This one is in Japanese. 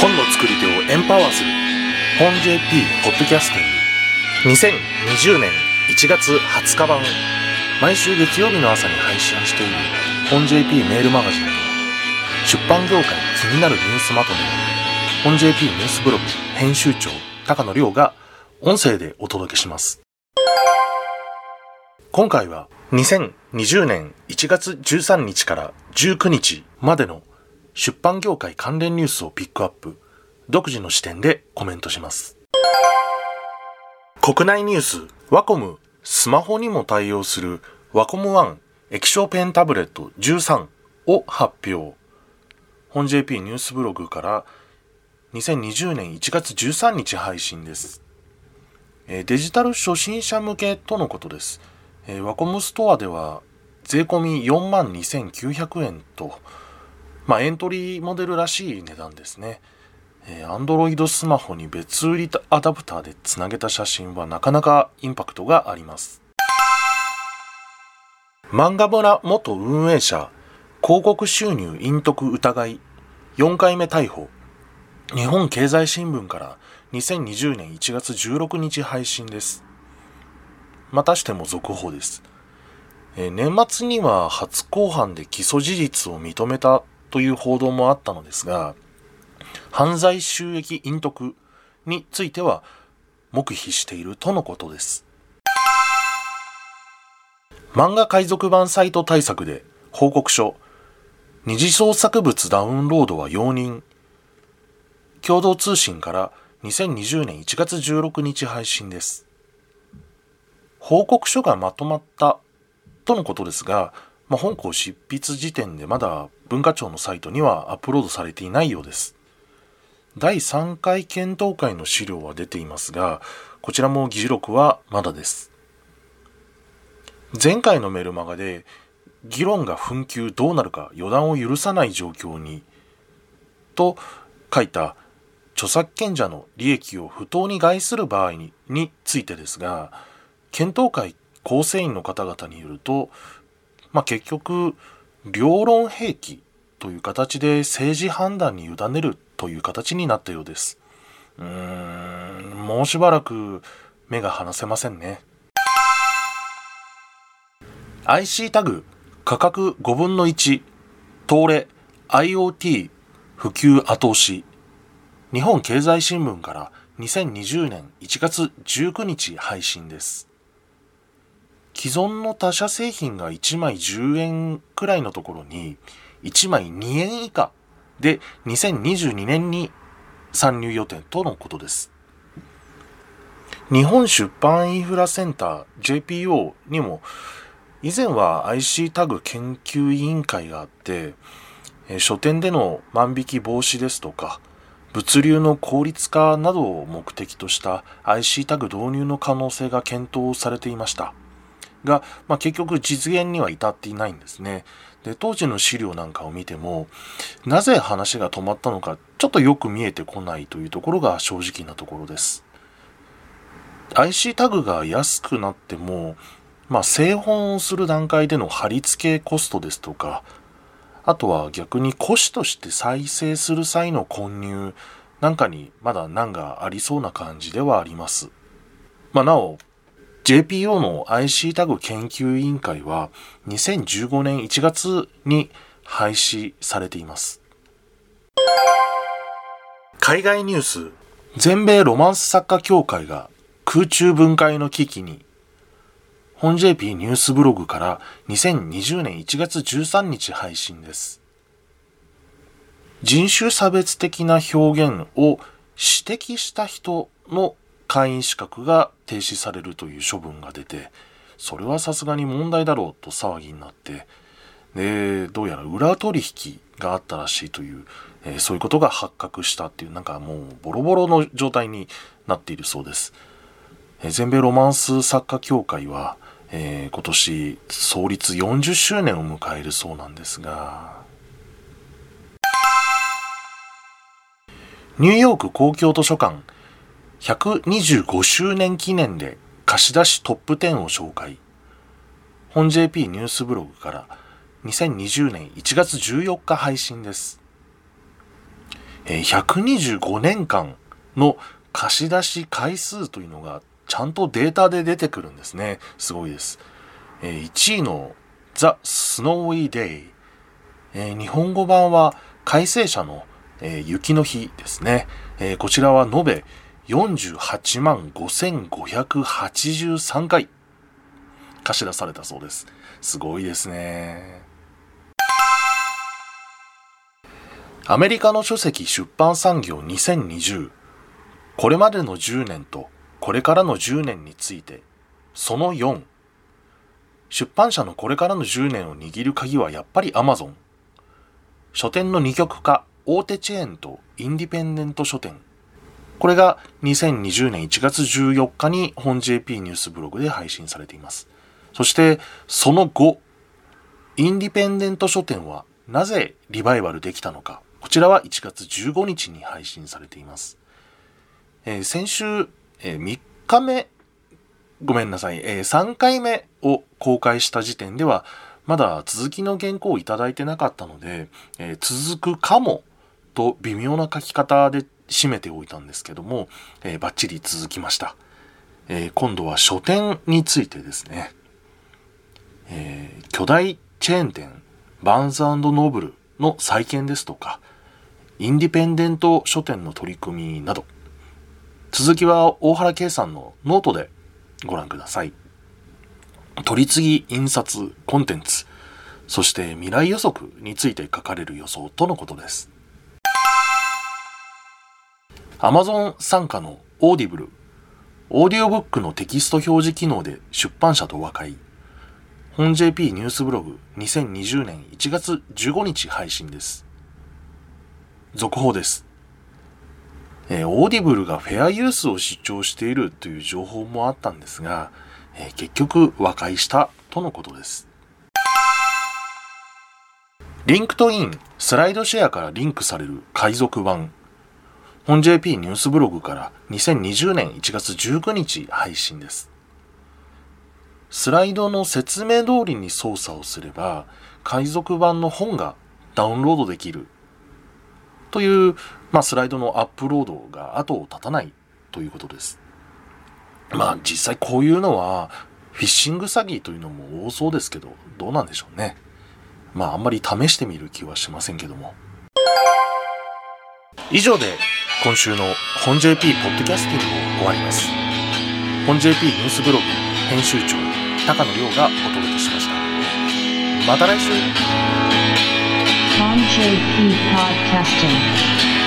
本の作り手をエンパワーする。本 JP ポッドキャスティング。2020年1月20日版。毎週月曜日の朝に配信している本 JP メールマガジンと出版業界気になるニュースまとめ。本 JP ニュースブログ編集長高野亮が音声でお届けします。今回は2020年1月13日から19日までの出版業界関連ニュースをピックアップ、独自の視点でコメントします。国内ニュース、ワコムスマホにも対応するワコム1液晶ペンタブレット13を発表。本 JP ニュースブログから2020年1月13日配信です。デジタル初心者向けとのことです。ワコムストアでは税込み4万2900円と、まあ、エントリーモデルらしい値段ですね。えー、Android スマホに別売りアダプターでつなげた写真はなかなかインパクトがあります。漫画村元運営者、広告収入隠匿疑い、4回目逮捕。日本経済新聞から2020年1月16日配信です。またしても続報です。え、年末には初公判で起訴事実を認めたという報道もあったのですが、犯罪収益隠匿については黙秘しているとのことです。漫画海賊版サイト対策で報告書、二次創作物ダウンロードは容認。共同通信から2020年1月16日配信です。報告書がまとまったとのことですが、まあ、本校執筆時点でまだ文化庁のサイトにはアップロードされていないようです。第3回検討会の資料は出ていますが、こちらも議事録はまだです。前回のメルマガで、議論が紛糾どうなるか予断を許さない状況に、と書いた著作権者の利益を不当に害する場合にについてですが、検討会構成員の方々によると、まあ、結局、両論兵器という形で政治判断に委ねるという形になったようです。うーん、もうしばらく目が離せませんね。IC タグ価格5分の1東レ IoT 普及後押し日本経済新聞から2020年1月19日配信です。既存の他社製品が1枚10円くらいのところに、1枚2円以下で2022年に参入予定とのことです。日本出版インフラセンター JPO にも以前は IC タグ研究委員会があって、書店での万引き防止ですとか、物流の効率化などを目的とした IC タグ導入の可能性が検討されていました。が、まあ、結局実現には至っていないんですね。で、当時の資料なんかを見ても、なぜ話が止まったのか、ちょっとよく見えてこないというところが正直なところです。IC タグが安くなっても、まあ、製本をする段階での貼り付けコストですとか、あとは逆に古紙として再生する際の混入なんかにまだ難がありそうな感じではあります。まあ、なお、JPO の IC タグ研究委員会は2015年1月に廃止されています。海外ニュース、全米ロマンス作家協会が空中分解の危機に、本 JP ニュースブログから2020年1月13日配信です。人種差別的な表現を指摘した人の会員資格が停止されるという処分が出て、それはさすがに問題だろうと騒ぎになって、で、どうやら裏取引があったらしいという、えー、そういうことが発覚したっていう、なんかもうボロボロの状態になっているそうです。えー、全米ロマンス作家協会は、えー、今年創立40周年を迎えるそうなんですが、ニューヨーク公共図書館125周年記念で貸し出しトップ10を紹介。本 JP ニュースブログから2020年1月14日配信です。125年間の貸し出し回数というのがちゃんとデータで出てくるんですね。すごいです。1位の The Snowy Day。日本語版は改正者の雪の日ですね。こちらは延べ48万5583回。貸し出されたそうです。すごいですね。アメリカの書籍出版産業2020これまでの10年とこれからの10年についてその4出版社のこれからの10年を握る鍵はやっぱり Amazon 書店の二極化大手チェーンとインディペンデント書店。これが2020年1月14日に本 JP ニュースブログで配信されていますそしてその後インディペンデント書店はなぜリバイバルできたのかこちらは1月15日に配信されています。えー、先週、えー、3日目、ごめんなさい、えー、3回目を公開した時点では、まだ続きの原稿をいただいてなかったので、え続くかもと微妙な書き方で締めておいたんですけども、えー、バッチリ続きました。え今度は書店についてですね。え巨大チェーン店、バーンズノーブルの再建ですとか、インディペンデント書店の取り組みなど、続きは大原ケイさんのノートでご覧ください。取り次ぎ印刷、コンテンツ、そして未来予測について書かれる予想とのことです。Amazon 傘下のオーディブル、オーディオブックのテキスト表示機能で出版社と和解。本 JP ニュースブログ2020年1月15日配信です。続報です。えー、オーディブルがフェアユースを主張しているという情報もあったんですが、えー、結局和解したとのことです。リンクトイン、スライドシェアからリンクされる海賊版。本 JP ニュースブログから2020年1月19日配信です。スライドの説明通りに操作をすれば、海賊版の本がダウンロードできるという、まあ、スライドのアップロードが後を絶たないということです。まあ実際こういうのはフィッシング詐欺というのも多そうですけどどうなんでしょうね。まああんまり試してみる気はしませんけども。以上で今週の本 JP ポッドキャスティングを終わります。本 JP ニュースブログ編集長高野亮がお届けしました。また来週 JP Podcasting.